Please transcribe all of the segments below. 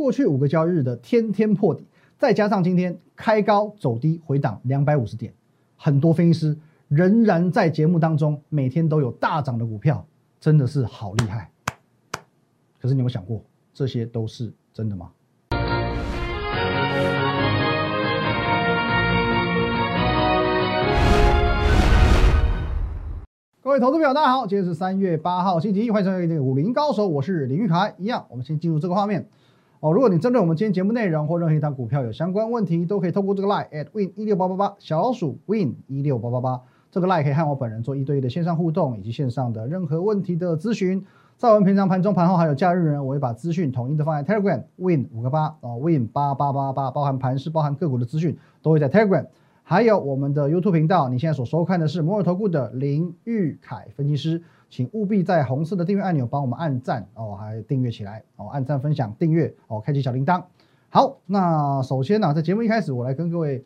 过去五个交易日的天天破底，再加上今天开高走低回档两百五十点，很多分析师仍然在节目当中每天都有大涨的股票，真的是好厉害。可是你有有想过，这些都是真的吗？各位投资朋友，大家好，今天是三月八号星期一，欢迎收看这个武林高手，我是林玉凯。一样，我们先进入这个画面哦。如果你针对我们今天节目内容或任何一档股票有相关问题，都可以透过这个 line at win 一六八八八小老鼠 win 一六八八八这个 line 可以和我本人做一对一的线上互动，以及线上的任何问题的咨询。在我们平常盘中、盘后还有假日呢，我会把资讯统一的放在 Telegram win 五个八哦 win 八八八八，包含盘是、包含个股的资讯都会在 Telegram。还有我们的 YouTube 频道，你现在所收看的是摩尔投顾的林玉凯分析师，请务必在红色的订阅按钮帮我们按赞哦，还订阅起来哦，按赞、分享、订阅哦，开启小铃铛。好，那首先呢，在节目一开始，我来跟各位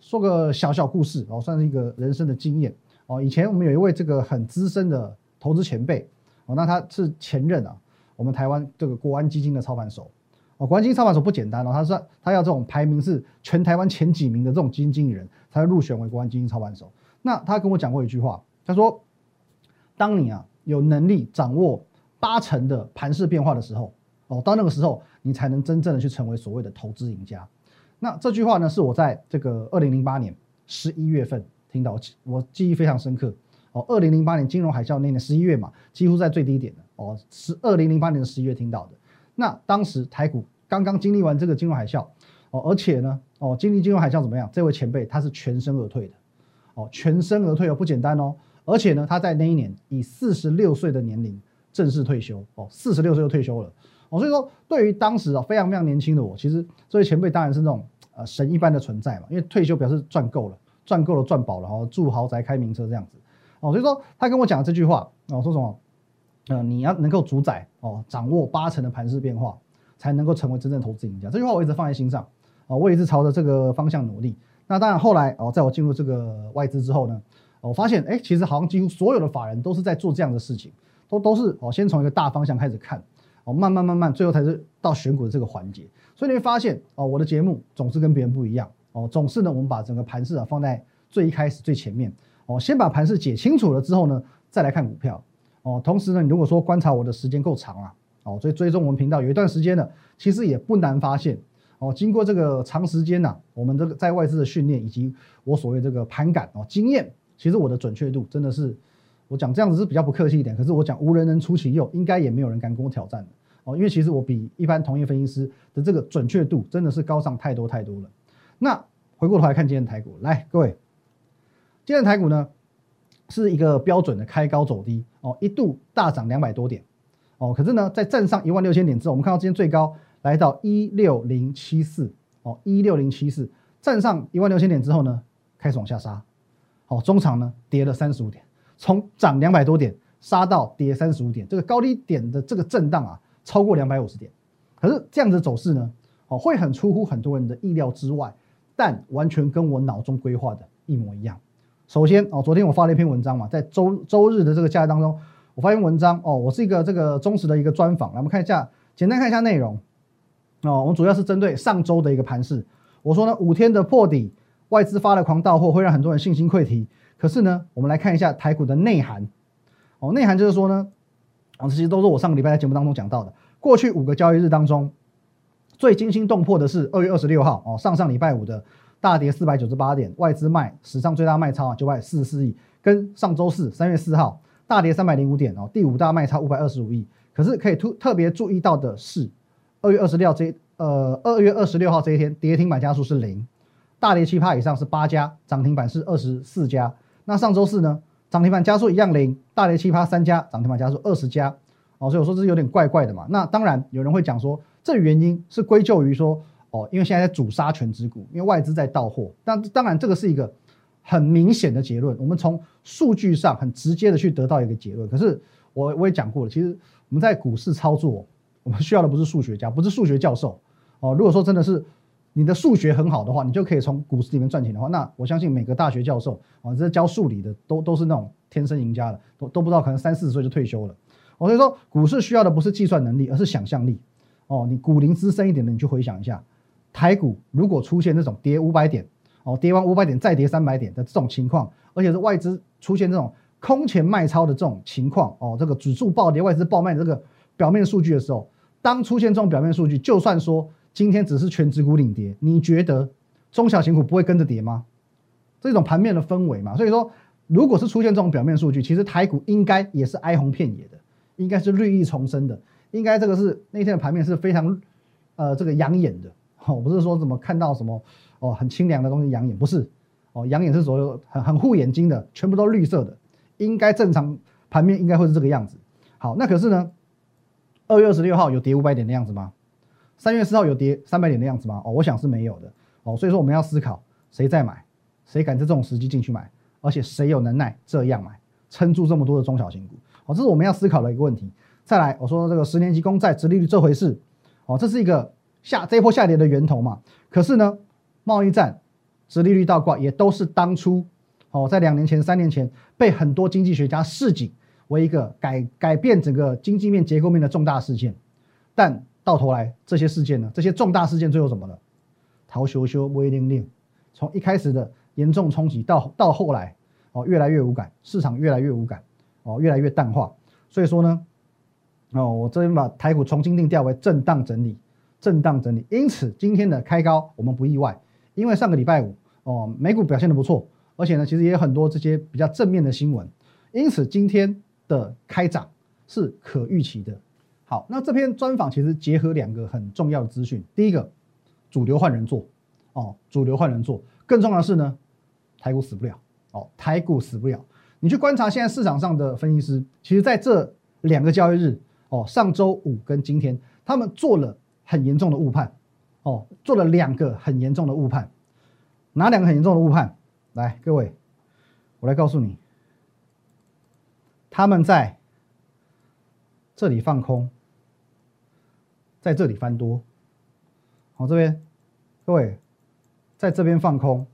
说个小小故事哦，算是一个人生的经验哦。以前我们有一位这个很资深的投资前辈哦，那他是前任啊，我们台湾这个国安基金的操盘手。哦，国安基金操盘手不简单哦，他说他要这种排名是全台湾前几名的这种基金经理人才会入选为国安基金操盘手。那他跟我讲过一句话，他说：“当你啊有能力掌握八成的盘势变化的时候，哦，到那个时候你才能真正的去成为所谓的投资赢家。”那这句话呢，是我在这个二零零八年十一月份听到，我记忆非常深刻。哦，二零零八年金融海啸那年十一月嘛，几乎在最低点的哦，是二零零八年的十一月听到的。那当时台股刚刚经历完这个金融海啸，哦，而且呢，哦，经历金融海啸怎么样？这位前辈他是全身而退的，哦，全身而退哦，不简单哦。而且呢，他在那一年以四十六岁的年龄正式退休，哦，四十六岁就退休了，哦，所以说对于当时啊非常非常年轻的我，其实这位前辈当然是那种呃神一般的存在嘛，因为退休表示赚够了，赚够了，赚饱了，哦，住豪宅，开名车这样子，哦，所以说他跟我讲这句话，哦，说什么？呃，你要能够主宰哦，掌握八成的盘势变化，才能够成为真正投资赢家。这句话我一直放在心上啊，我一直朝着这个方向努力。那当然后来哦，在我进入这个外资之后呢，我发现哎，其实好像几乎所有的法人都是在做这样的事情，都都是哦，先从一个大方向开始看哦，慢慢慢慢，最后才是到选股的这个环节。所以你会发现哦，我的节目总是跟别人不一样哦，总是呢，我们把整个盘势啊放在最一开始最前面哦，先把盘势解清楚了之后呢，再来看股票。哦，同时呢，你如果说观察我的时间够长啊，哦，所以追踪我们频道有一段时间了，其实也不难发现，哦，经过这个长时间呐，我们这个在外资的训练以及我所谓这个盘感哦经验，其实我的准确度真的是，我讲这样子是比较不客气一点，可是我讲无人能出其右，应该也没有人敢跟我挑战的哦，因为其实我比一般同业分析师的这个准确度真的是高上太多太多了。那回过头来看今天的台股，来各位，今天的台股呢？是一个标准的开高走低哦，一度大涨两百多点。哦，可是呢，在站上一万六千点之后，我们看到今天最高来到一六零七四。哦，一六零七四站上一万六千点之后呢，开始往下杀，哦，中场呢跌了三十五点，从涨两百多点杀到跌三十五点，这个高低点的这个震荡啊，超过两百五十点，可是这样子走势呢，哦，会很出乎很多人的意料之外，但完全跟我脑中规划的一模一样。首先哦，昨天我发了一篇文章嘛，在周周日的这个假日当中，我发一篇文章哦，我是一个这个忠实的一个专访，来我们看一下，简单看一下内容。哦，我们主要是针对上周的一个盘势，我说呢五天的破底，外资发了狂到货，会让很多人信心溃堤，可是呢，我们来看一下台股的内涵。哦，内涵就是说呢，哦，这些都是我上个礼拜在节目当中讲到的，过去五个交易日当中，最惊心动魄的是二月二十六号哦，上上礼拜五的。大跌四百九十八点，外资卖史上最大卖超啊九百四十四亿，跟上周四三月四号大跌三百零五点哦，第五大卖超五百二十五亿。可是可以突特别注意到的是，二月二十六这呃二月二十六号这一天跌停板家数是零，大跌七趴以上是八家，涨停板是二十四家。那上周四呢，涨停板家数一样零，大跌七趴三家，涨停板家数二十家。哦，所以我说这是有点怪怪的嘛。那当然有人会讲说，这原因是归咎于说。哦，因为现在在主杀全指股，因为外资在到货。但当然，这个是一个很明显的结论。我们从数据上很直接的去得到一个结论。可是我我也讲过了，其实我们在股市操作，我们需要的不是数学家，不是数学教授。哦，如果说真的是你的数学很好的话，你就可以从股市里面赚钱的话，那我相信每个大学教授啊，这教数理的都都是那种天生赢家了，都都不知道可能三四十岁就退休了。我所以说，股市需要的不是计算能力，而是想象力。哦，你股龄资深一点的，你去回想一下，台股如果出现这种跌五百点，哦，跌完五百点再跌三百点的这种情况，而且是外资出现这种空前卖超的这种情况，哦，这个指数暴跌，外资暴卖的这个表面数据的时候，当出现这种表面数据，就算说今天只是全指股领跌，你觉得中小型股不会跟着跌吗？这种盘面的氛围嘛，所以说，如果是出现这种表面数据，其实台股应该也是哀鸿遍野的，应该是绿意重生的，应该这个是那天的盘面是非常，呃，这个养眼的，哦，不是说怎么看到什么哦很清凉的东西养眼，不是，哦，养眼是所有很很护眼睛的，全部都绿色的，应该正常盘面应该会是这个样子。好，那可是呢，二月二十六号有跌五百点的样子吗？三月四号有跌三百点的样子吗？哦，我想是没有的，哦，所以说我们要思考谁在买。谁敢在这种时机进去买？而且谁有能耐这样买，撑住这么多的中小型股？哦，这是我们要思考的一个问题。再来，我说这个十年期公债殖利率这回事，哦，这是一个下这一波下跌的源头嘛？可是呢，贸易战殖利率倒挂也都是当初哦，在两年前、三年前被很多经济学家示警为一个改改变整个经济面结构面的重大事件。但到头来，这些事件呢，这些重大事件最后怎么了？逃修修威令令，从一开始的。严重冲击到到后来，哦，越来越无感，市场越来越无感，哦，越来越淡化。所以说呢，哦，我这边把台股重新定调为震荡整理，震荡整理。因此今天的开高我们不意外，因为上个礼拜五，哦，美股表现的不错，而且呢，其实也有很多这些比较正面的新闻，因此今天的开涨是可预期的。好，那这篇专访其实结合两个很重要的资讯，第一个，主流换人做，哦，主流换人做，更重要的是呢。台股死不了哦，台股死不了。你去观察现在市场上的分析师，其实在这两个交易日哦，上周五跟今天，他们做了很严重的误判哦，做了两个很严重的误判。哪两个很严重的误判？来，各位，我来告诉你，他们在这里放空，在这里翻多。好，这边各位在这边放空。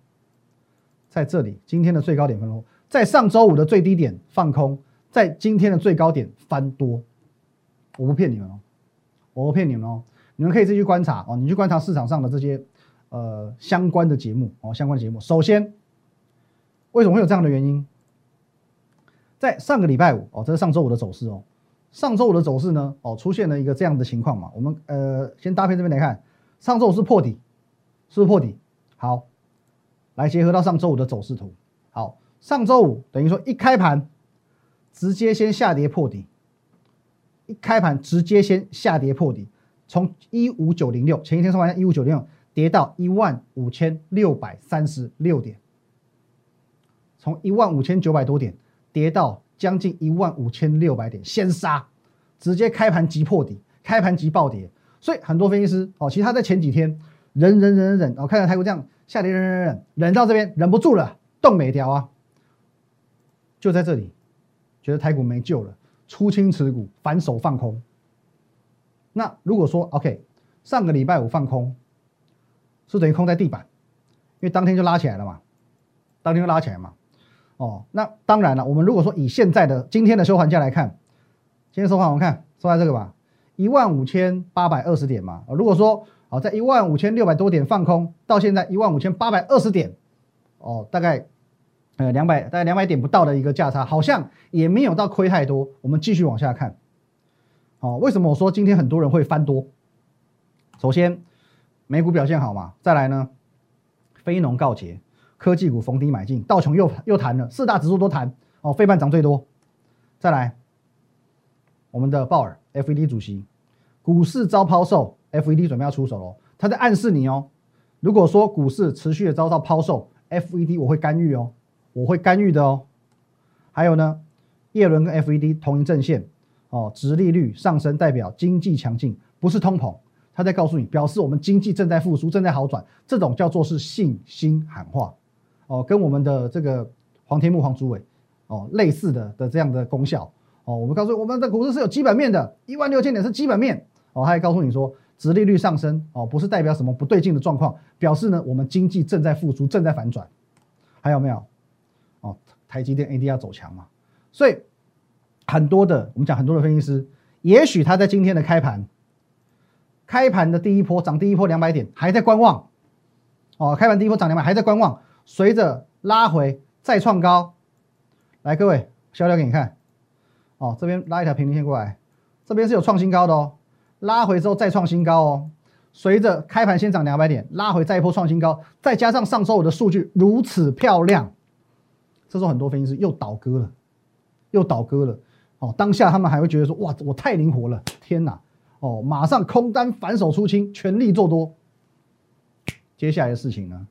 在这里，今天的最高点分空，在上周五的最低点放空，在今天的最高点翻多，我不骗你们哦，我不骗你们哦，你们可以自己去观察哦，你去观察市场上的这些呃相关的节目哦，相关的节目。首先，为什么会有这样的原因？在上个礼拜五哦，这是上周五的走势哦，上周五的走势呢哦，出现了一个这样的情况嘛，我们呃先搭配这边来看，上周五是破底，是不是破底？好。来结合到上周五的走势图，好，上周五等于说一开盘直接先下跌破底，一开盘直接先下跌破底，从一五九零六前一天收盘一五九零六跌到一万五千六百三十六点，从一万五千九百多点跌到将近一万五千六百点，先杀，直接开盘即破底，开盘即暴跌，所以很多分析师哦，其实他在前几天忍忍忍忍忍，哦，看到台股这样。下跌忍忍忍忍到这边忍不住了，动没掉啊！就在这里，觉得台股没救了，出清持股，反手放空。那如果说 OK，上个礼拜五放空，是等于空在地板，因为当天就拉起来了嘛，当天就拉起来嘛。哦，那当然了，我们如果说以现在的今天的收盘价来看，今天收盘我们看收在这个吧，一万五千八百二十点嘛。如果说好，在一万五千六百多点放空，到现在一万五千八百二十点，哦，大概呃两百，大概两百点不到的一个价差，好像也没有到亏太多。我们继续往下看，哦，为什么我说今天很多人会翻多？首先，美股表现好嘛，再来呢，非农告捷，科技股逢低买进，道琼又又弹了，四大指数都弹，哦，费半涨最多。再来，我们的鲍尔 FED 主席，股市遭抛售。FED 准备要出手喽，他在暗示你哦。如果说股市持续的遭到抛售，FED 我会干预哦，我会干预的哦。还有呢，叶伦跟 FED 同一阵线哦，直利率上升代表经济强劲，不是通膨。他在告诉你，表示我们经济正在复苏，正在好转，这种叫做是信心喊话哦，跟我们的这个黄天木、黄竹伟哦类似的的这样的功效哦。我们告诉我们的股市是有基本面的，一万六千点是基本面哦，他还告诉你说。殖利率上升哦，不是代表什么不对劲的状况，表示呢我们经济正在复苏，正在反转。还有没有？哦，台积电 ADR 走强嘛，所以很多的我们讲很多的分析师，也许他在今天的开盘开盘的第一波涨第一波两百点，还在观望。哦，开盘第一波涨两百，还在观望。随着拉回再创高，来各位，消掉给你看。哦，这边拉一条平均线过来，这边是有创新高的哦。拉回之后再创新高哦。随着开盘先涨两百点，拉回再一波创新高，再加上上周五的数据如此漂亮，这时候很多分析师又倒戈了，又倒戈了。哦，当下他们还会觉得说：哇，我太灵活了，天哪！哦，马上空单反手出清，全力做多。接下来的事情呢，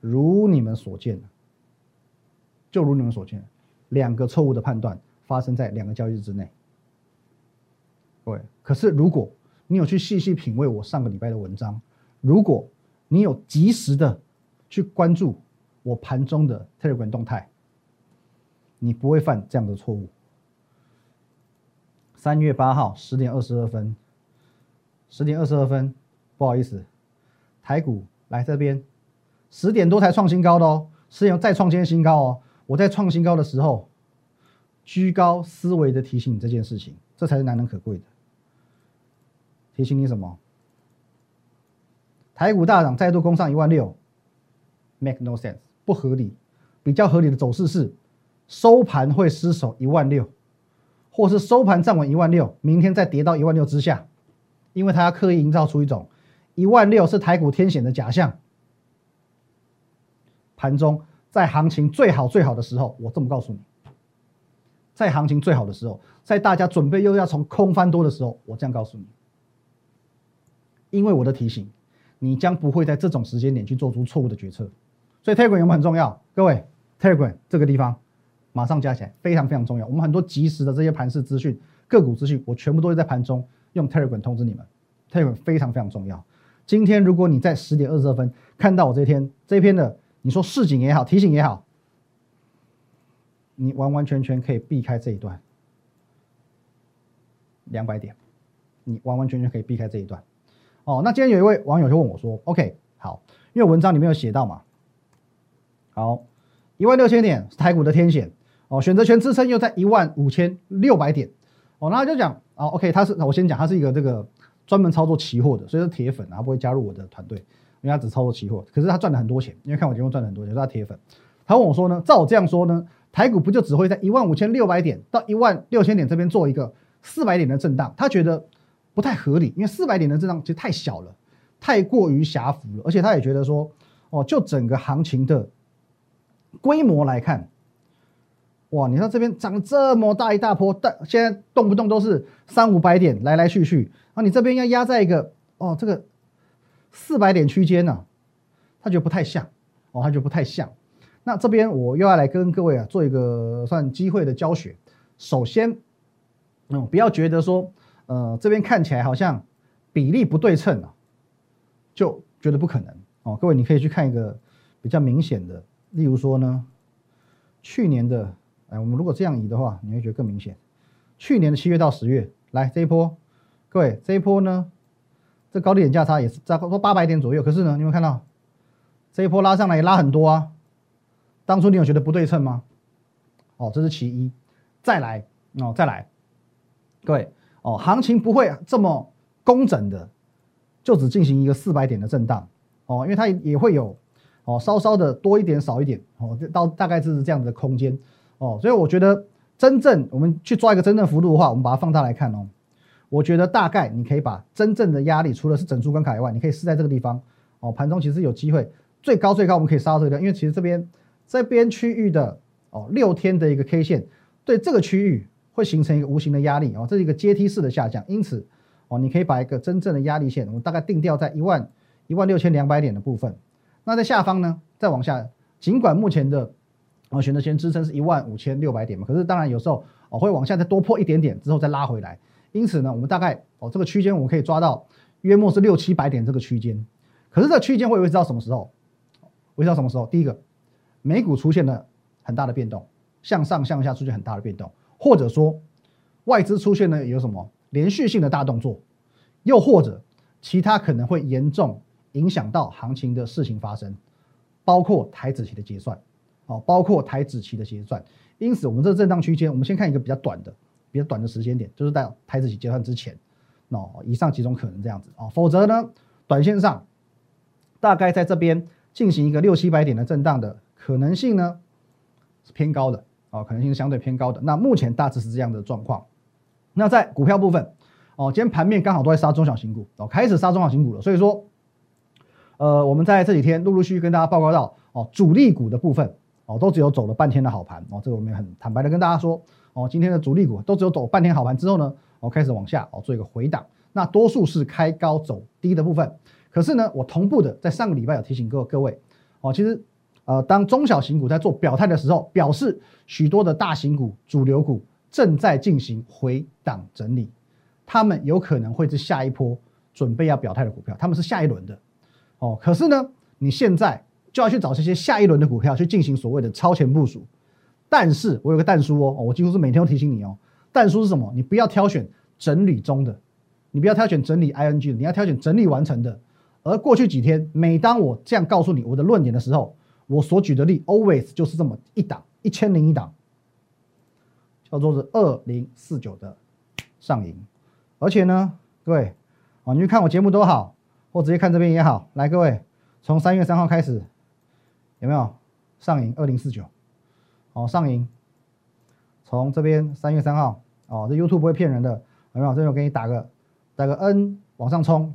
如你们所见，就如你们所见，两个错误的判断发生在两个交易日之内。各位，可是如果你有去细细品味我上个礼拜的文章，如果你有及时的去关注我盘中的 Telegram 动态，你不会犯这样的错误。三月八号十点二十二分，十点二十二分，不好意思，台股来这边，十点多才创新高的哦，十点再创新新高哦。我在创新高的时候，居高思维的提醒你这件事情，这才是难能可贵的。提醒你什么？台股大涨再度攻上一万六，make no sense，不合理。比较合理的走势是，收盘会失守一万六。或是收盘站稳一万六，明天再跌到一万六之下，因为他要刻意营造出一种一万六是台股天险的假象。盘中在行情最好最好的时候，我这么告诉你，在行情最好的时候，在大家准备又要从空翻多的时候，我这样告诉你，因为我的提醒，你将不会在这种时间点去做出错误的决策。所以 Telegram 有没有很重要？各位，Telegram 这个地方。马上加起来，非常非常重要。我们很多及时的这些盘势资讯、个股资讯，我全部都会在盘中用 Telegram 通知你们。Telegram 非常非常重要。今天如果你在十点二十二分看到我这篇这篇的，你说市警也好，提醒也好，你完完全全可以避开这一段两百点，你完完全全可以避开这一段。哦，那今天有一位网友就问我说：“OK，好，因为文章里面有写到嘛，好，一万六千点是台股的天险。”哦，选择权支撑又在一万五千六百点，哦，那就讲啊，OK，他是我先讲，他是一个这个专门操作期货的，所以是铁粉，他不会加入我的团队，因为他只操作期货，可是他赚了很多钱，因为看我节目赚了很多钱，他铁粉。他问我说呢，照我这样说呢，台股不就只会在一万五千六百点到一万六千点这边做一个四百点的震荡？他觉得不太合理，因为四百点的震荡其实太小了，太过于狭幅了，而且他也觉得说，哦，就整个行情的规模来看。哇！你看这边涨这么大一大波，但现在动不动都是三五百点来来去去，啊，你这边要压在一个哦这个四百点区间呢，他觉得不太像哦，他觉得不太像。那这边我又要来跟各位啊做一个算机会的教学。首先，嗯，不要觉得说呃这边看起来好像比例不对称啊，就觉得不可能哦。各位你可以去看一个比较明显的，例如说呢，去年的。我们如果这样移的话，你会觉得更明显。去年的七月到十月，来这一波，各位这一波呢，这高低点价差也是在说八百点左右。可是呢，你有看到这一波拉上来也拉很多啊。当初你有觉得不对称吗？哦，这是其一。再来哦，再来，各位哦，行情不会这么工整的，就只进行一个四百点的震荡哦，因为它也会有哦稍稍的多一点少一点哦，到大概就是这样子的空间。哦，所以我觉得真正我们去抓一个真正幅度的话，我们把它放大来看哦。我觉得大概你可以把真正的压力，除了是整数关卡以外，你可以试在这个地方哦。盘中其实有机会，最高最高我们可以杀到这个地方，因为其实这边这边区域的哦六天的一个 K 线对这个区域会形成一个无形的压力哦，这是一个阶梯式的下降。因此哦，你可以把一个真正的压力线，我们大概定调在一万一万六千两百点的部分。那在下方呢，再往下，尽管目前的然后选择权支撑是一万五千六百点嘛，可是当然有时候哦会往下再多破一点点之后再拉回来，因此呢，我们大概哦这个区间我们可以抓到约莫是六七百点这个区间，可是这个区间会维持到什么时候？维持到什么时候？第一个，美股出现了很大的变动，向上向下出现很大的变动，或者说外资出现了有什么连续性的大动作，又或者其他可能会严重影响到行情的事情发生，包括台子期的结算。哦，包括台指期的结算，因此我们这个震荡区间，我们先看一个比较短的、比较短的时间点，就是在台指期结算之前。哦，以上几种可能这样子啊，否则呢，短线上大概在这边进行一个六七百点的震荡的可能性呢是偏高的哦，可能性相对偏高的。那目前大致是这样的状况。那在股票部分哦，今天盘面刚好都在杀中小型股哦，开始杀中小型股了，所以说，呃，我们在这几天陆陆续续跟大家报告到哦，主力股的部分哦，都只有走了半天的好盘哦，这个我们很坦白的跟大家说哦，今天的主力股都只有走半天好盘之后呢。我开始往下哦，做一个回档，那多数是开高走低的部分。可是呢，我同步的在上个礼拜有提醒各各位哦，其实呃，当中小型股在做表态的时候，表示许多的大型股、主流股正在进行回档整理，他们有可能会是下一波准备要表态的股票，他们是下一轮的哦。可是呢，你现在就要去找这些下一轮的股票去进行所谓的超前部署。但是我有个弹书哦，我几乎是每天都提醒你哦。但书是什么？你不要挑选整理中的，你不要挑选整理 ing，你要挑选整理完成的。而过去几天，每当我这样告诉你我的论点的时候，我所举的例 always 就是这么一档一千零一档，叫做是二零四九的上影。而且呢，各位啊，你去看我节目都好，或直接看这边也好，来各位，从三月三号开始有没有上影二零四九？好，上影从这边三月三号。哦，这 YouTube 不会骗人的，有没有？这我给你打个打个 N 往上冲，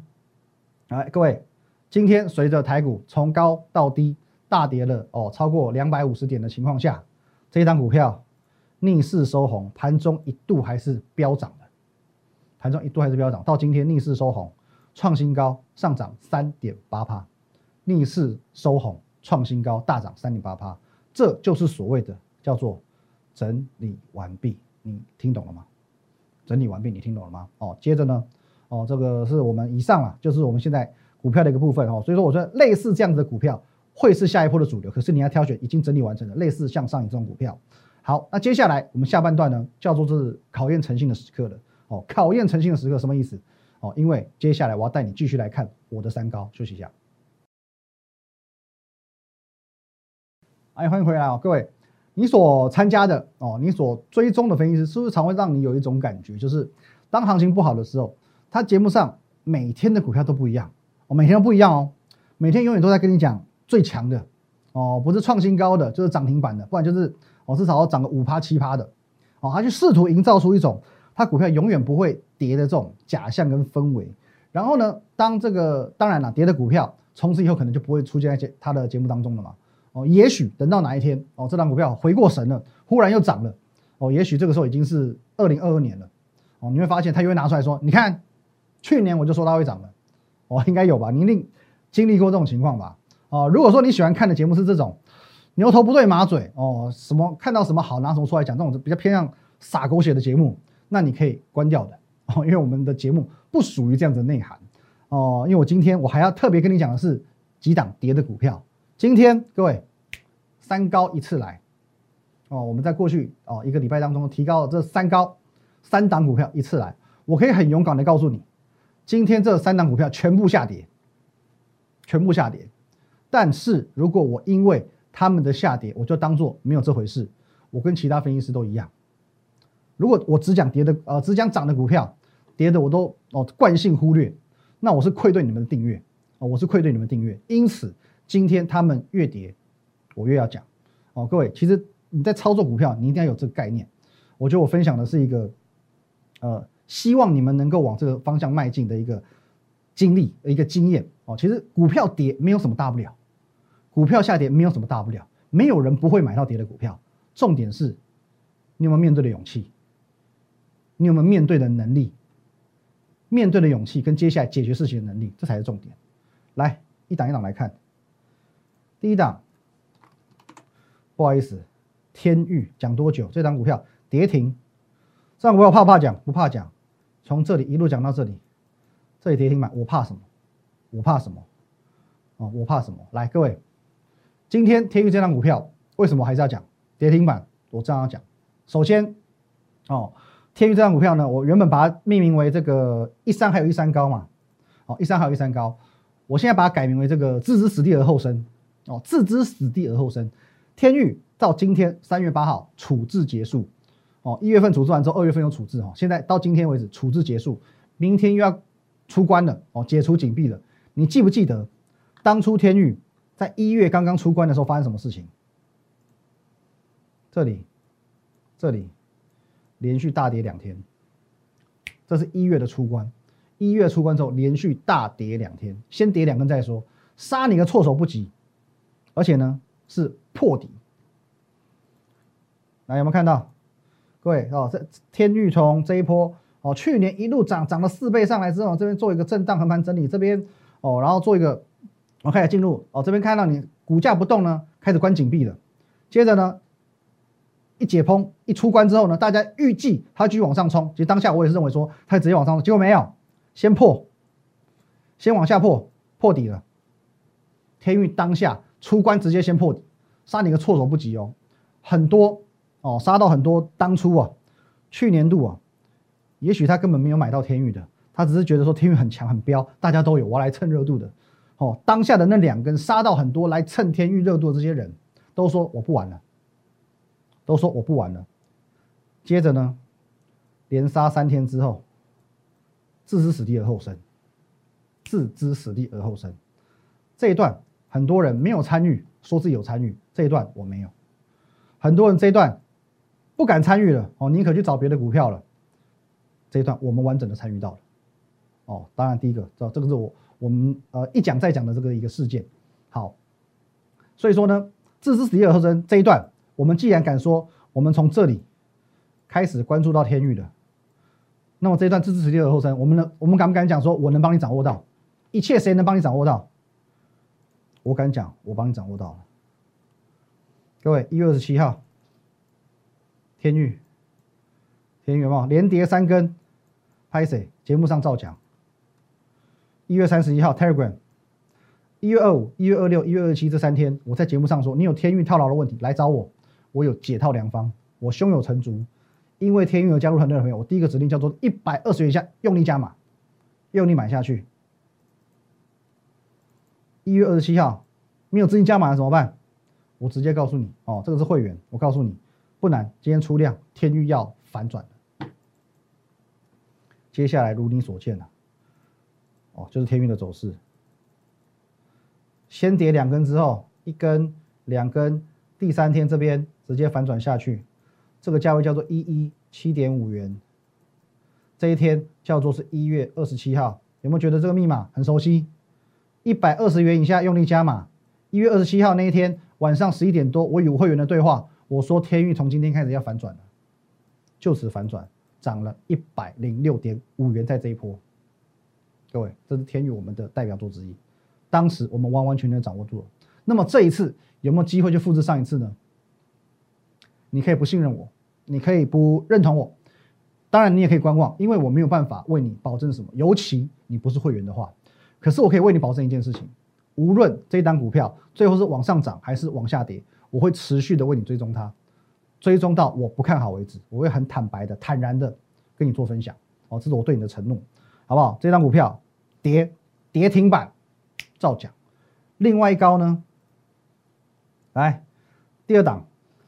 来，各位，今天随着台股从高到低大跌了哦，超过两百五十点的情况下，这一张股票逆势收红，盘中一度还是飙涨的，盘中一度还是飙涨，到今天逆势收红，创新高，上涨三点八帕，逆势收红，创新高，大涨三点八帕，这就是所谓的叫做整理完毕。你听懂了吗？整理完毕，你听懂了吗？哦，接着呢，哦，这个是我们以上啊，就是我们现在股票的一个部分哦。所以说，我说类似这样子的股票会是下一波的主流，可是你要挑选已经整理完成的，类似像上影这种股票。好，那接下来我们下半段呢，叫做是考验诚信的时刻了。哦，考验诚信的时刻什么意思？哦，因为接下来我要带你继续来看我的三高。休息一下。哎，欢迎回来哦，各位。你所参加的哦，你所追踪的分析师，是不是常会让你有一种感觉，就是当行情不好的时候，他节目上每天的股票都不一样，哦，每天都不一样哦，每天永远都在跟你讲最强的，哦，不是创新高的，就是涨停板的，不然就是哦至少要涨个五趴七趴的，哦，他去试图营造出一种他股票永远不会跌的这种假象跟氛围，然后呢，当这个当然了，跌的股票从此以后可能就不会出现在他的节目当中了嘛。哦，也许等到哪一天哦，这档股票回过神了，忽然又涨了，哦，也许这个时候已经是二零二二年了，哦，你会发现他又会拿出来说，你看，去年我就说它会涨了，哦，应该有吧？你一定经历过这种情况吧？哦，如果说你喜欢看的节目是这种牛头不对马嘴，哦，什么看到什么好拿什么出来讲，这种比较偏向撒狗血的节目，那你可以关掉的，哦，因为我们的节目不属于这样的内涵，哦，因为我今天我还要特别跟你讲的是几档跌的股票。今天各位三高一次来哦，我们在过去哦一个礼拜当中提高了这三高三档股票一次来，我可以很勇敢的告诉你，今天这三档股票全部下跌，全部下跌。但是如果我因为他们的下跌，我就当做没有这回事，我跟其他分析师都一样。如果我只讲跌的呃只讲涨的股票，跌的我都哦惯性忽略，那我是愧对你们的订阅哦，我是愧对你们订阅，因此。今天他们越跌，我越要讲哦，各位，其实你在操作股票，你一定要有这个概念。我觉得我分享的是一个，呃，希望你们能够往这个方向迈进的一个经历、一个经验哦。其实股票跌没有什么大不了，股票下跌没有什么大不了，没有人不会买到跌的股票。重点是，你有没有面对的勇气？你有没有面对的能力？面对的勇气跟接下来解决事情的能力，这才是重点。来，一档一档来看。第一档，不好意思，天域讲多久？这档股票跌停，这档股票怕不怕讲？不怕讲，从这里一路讲到这里，这里跌停板，我怕什么？我怕什么？哦，我怕什么？来，各位，今天天域这档股票为什么还是要讲跌停板？我这样讲，首先，哦，天域这档股票呢，我原本把它命名为这个一山还有一山高嘛，哦，一山还有一山高，我现在把它改名为这个置之死地而后生。哦，置之死地而后生，天域到今天三月八号处置结束，哦，一月份处置完之后，二月份有处置哈，现在到今天为止处置结束，明天又要出关了哦，解除警闭了。你记不记得当初天域在一月刚刚出关的时候发生什么事情？这里，这里连续大跌两天，这是一月的出关。一月出关之后，连续大跌两天，先跌两根再说，杀你个措手不及，而且呢是破底。来有没有看到？各位哦，这天域从这一波哦，去年一路涨涨了四倍上来之后，这边做一个震荡横盘整理，这边哦，然后做一个，我开始进入哦，这边看到你股价不动呢，开始关紧闭了，接着呢。一解封一出关之后呢，大家预计它继续往上冲。其实当下我也是认为说它直接往上冲，结果没有，先破，先往下破，破底了。天域当下出关直接先破底，杀你个措手不及哦。很多哦，杀到很多当初啊，去年度啊，也许他根本没有买到天域的，他只是觉得说天域很强很彪，大家都有，我来蹭热度的。哦，当下的那两根杀到很多来蹭天域热度的这些人都说我不玩了。都说我不玩了，接着呢，连杀三天之后，置之死地而后生，置之死地而后生。这一段很多人没有参与，说自己有参与，这一段我没有。很多人这一段不敢参与了，哦，宁可去找别的股票了。这一段我们完整的参与到了。哦，当然第一个，这这个是我我们呃一讲再讲的这个一个事件。好，所以说呢，自知死地而后生这一段。我们既然敢说，我们从这里开始关注到天域的，那么这一段自知死地而后生，我们能，我们敢不敢讲说，我能帮你掌握到一切？谁能帮你掌握到？我敢讲，我帮你掌握到了。各位，一月二十七号，天域，天域有连跌三根，拍谁？节目上照讲。一月三十一号，Telegram。一月二五、一月二六、一月二七这三天，我在节目上说，你有天域套牢的问题，来找我。我有解套良方，我胸有成竹。因为天域有加入团队的朋友，我第一个指令叫做一百二十元以下用力加码，用力买下去。一月二十七号没有资金加码怎么办？我直接告诉你哦，这个是会员，我告诉你不难，今天出量，天运要反转。接下来如你所见了，哦，就是天运的走势，先跌两根之后，一根、两根。第三天这边直接反转下去，这个价位叫做一一七点五元。这一天叫做是一月二十七号，有没有觉得这个密码很熟悉？一百二十元以下用力加码。一月二十七号那一天晚上十一点多，我与会员的对话，我说天域从今天开始要反转了，就此反转，涨了一百零六点五元在这一波。各位，这是天域我们的代表作之一，当时我们完完全全掌握住了。那么这一次。有没有机会去复制上一次呢？你可以不信任我，你可以不认同我，当然你也可以观望，因为我没有办法为你保证什么，尤其你不是会员的话。可是我可以为你保证一件事情：无论这一单股票最后是往上涨还是往下跌，我会持续的为你追踪它，追踪到我不看好为止。我会很坦白的、坦然的跟你做分享。哦，这是我对你的承诺，好不好？这张股票跌跌停板照讲，另外一高呢？来，第二档，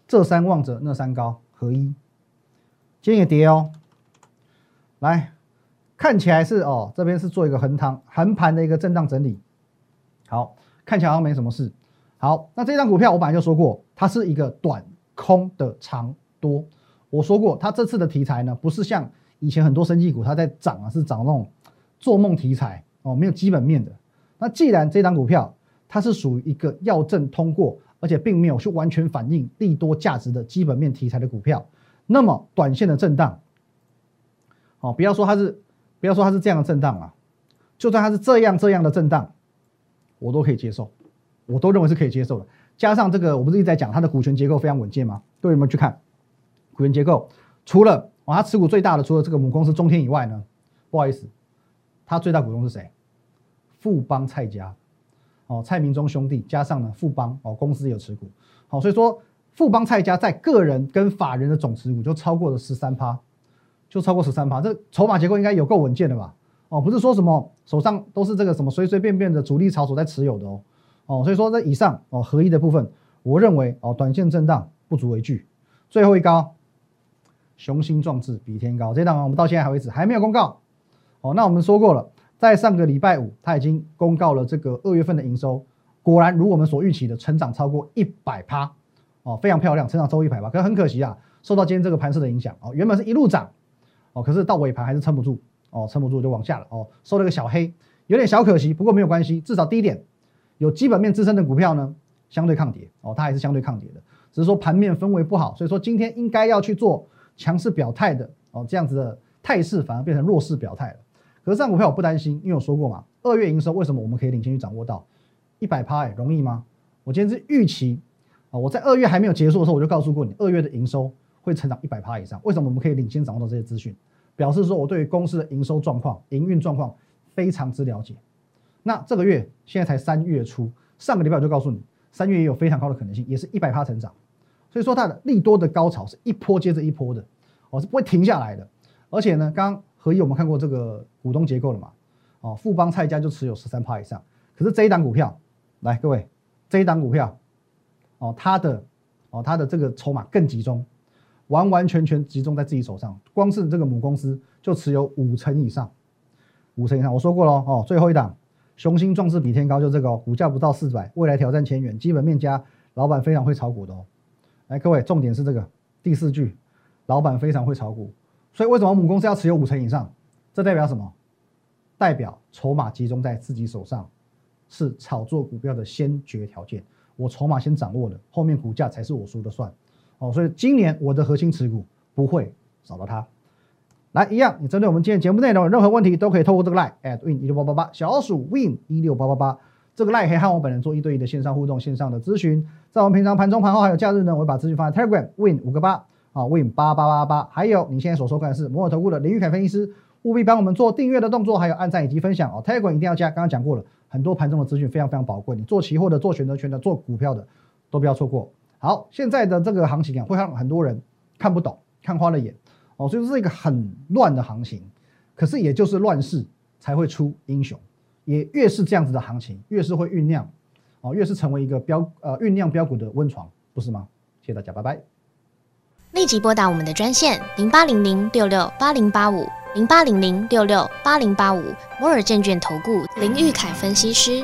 这山望着那山高合一，今天也跌哦。来，看起来是哦，这边是做一个横汤横盘的一个震荡整理。好，看起来好像没什么事。好，那这张股票我本来就说过，它是一个短空的长多。我说过，它这次的题材呢，不是像以前很多生技股它在涨啊，是涨那种做梦题材哦，没有基本面的。那既然这张股票它是属于一个要证通过。而且并没有去完全反映利多价值的基本面题材的股票，那么短线的震荡，哦，不要说它是，不要说它是这样的震荡啊，就算它是这样这样的震荡，我都可以接受，我都认为是可以接受的。加上这个，我不是一直在讲它的股权结构非常稳健吗？各位有没有去看股权结构？除了哦，它持股最大的除了这个母公司中天以外呢，不好意思，它最大股东是谁？富邦蔡家。哦，蔡明忠兄弟加上呢富邦哦，公司有持股，好，所以说富邦蔡家在个人跟法人的总持股就超过了十三趴，就超过十三趴，这筹码结构应该有够稳健的吧？哦，不是说什么手上都是这个什么随随便便的主力炒手在持有的哦，哦，所以说这以上哦合一的部分，我认为哦短线震荡不足为惧，最后一高雄心壮志比天高，这档我们到现在还为止还没有公告，哦，那我们说过了，在上个礼拜五，它已经公告了这个二月份的营收，果然如我们所预期的，成长超过一百趴，哦，非常漂亮，成长超过一百趴。可是很可惜啊，受到今天这个盘势的影响，哦，原本是一路涨，哦，可是到尾盘还是撑不住，哦，撑不住就往下了，哦，收了个小黑，有点小可惜，不过没有关系，至少第一点，有基本面支撑的股票呢，相对抗跌，哦，它还是相对抗跌的。只是说盘面氛围不好，所以说今天应该要去做强势表态的哦，这样子的态势反而变成弱势表态了。可是上股票我不担心，因为我说过嘛，二月营收为什么我们可以领先去掌握到一百趴？哎，容易吗？我今天是预期啊，我在二月还没有结束的时候，我就告诉过你，二月的营收会成长一百趴以上。为什么我们可以领先掌握到这些资讯？表示说我对于公司的营收状况、营运状况非常之了解。那这个月现在才三月初，上个礼拜我就告诉你，三月也有非常高的可能性，也是一百趴成长。所以说它的利多的高潮是一波接着一波的，哦是不会停下来的。而且呢，刚刚合一我们看过这个股东结构了嘛？哦，富邦蔡家就持有十三趴以上。可是这一档股票，来各位，这一档股票，哦它的哦它的这个筹码更集中，完完全全集中在自己手上。光是这个母公司就持有五成以上，五成以上。我说过了哦，最后一档雄心壮志比天高，就这个股价不到四百，未来挑战千元，基本面加，老板非常会炒股的哦。来，各位，重点是这个第四句，老板非常会炒股，所以为什么母公司要持有五成以上？这代表什么？代表筹码集中在自己手上，是炒作股票的先决条件。我筹码先掌握了，后面股价才是我说的算。哦，所以今年我的核心持股不会少了它。来，一样，你针对我们今天节目内容有任何问题，都可以透过这个 line at win 一六八八八，小鼠 win 一六八八八。这个 line 可以和我本人做一对一的线上互动、线上的咨询。在我们平常盘中、盘后还有假日呢，我会把资讯放在 Telegram Win 五个八啊，Win 八八八八。还有你现在所收看的是摩尔投顾的林玉凯分析师，务必帮我们做订阅的动作，还有按赞以及分享哦。Telegram 一定要加，刚刚讲过了，很多盘中的资讯非常非常宝贵，你做期货的、做选择权的、做股票的都不要错过。好，现在的这个行情啊，会让很多人看不懂、看花了眼哦，所以是一个很乱的行情。可是也就是乱世才会出英雄。也越是这样子的行情，越是会酝酿，哦，越是成为一个标呃酝酿标股的温床，不是吗？谢谢大家，拜拜。立即拨打我们的专线零八零零六六八零八五零八零零六六八零八五摩尔证券投顾林玉凯分析师。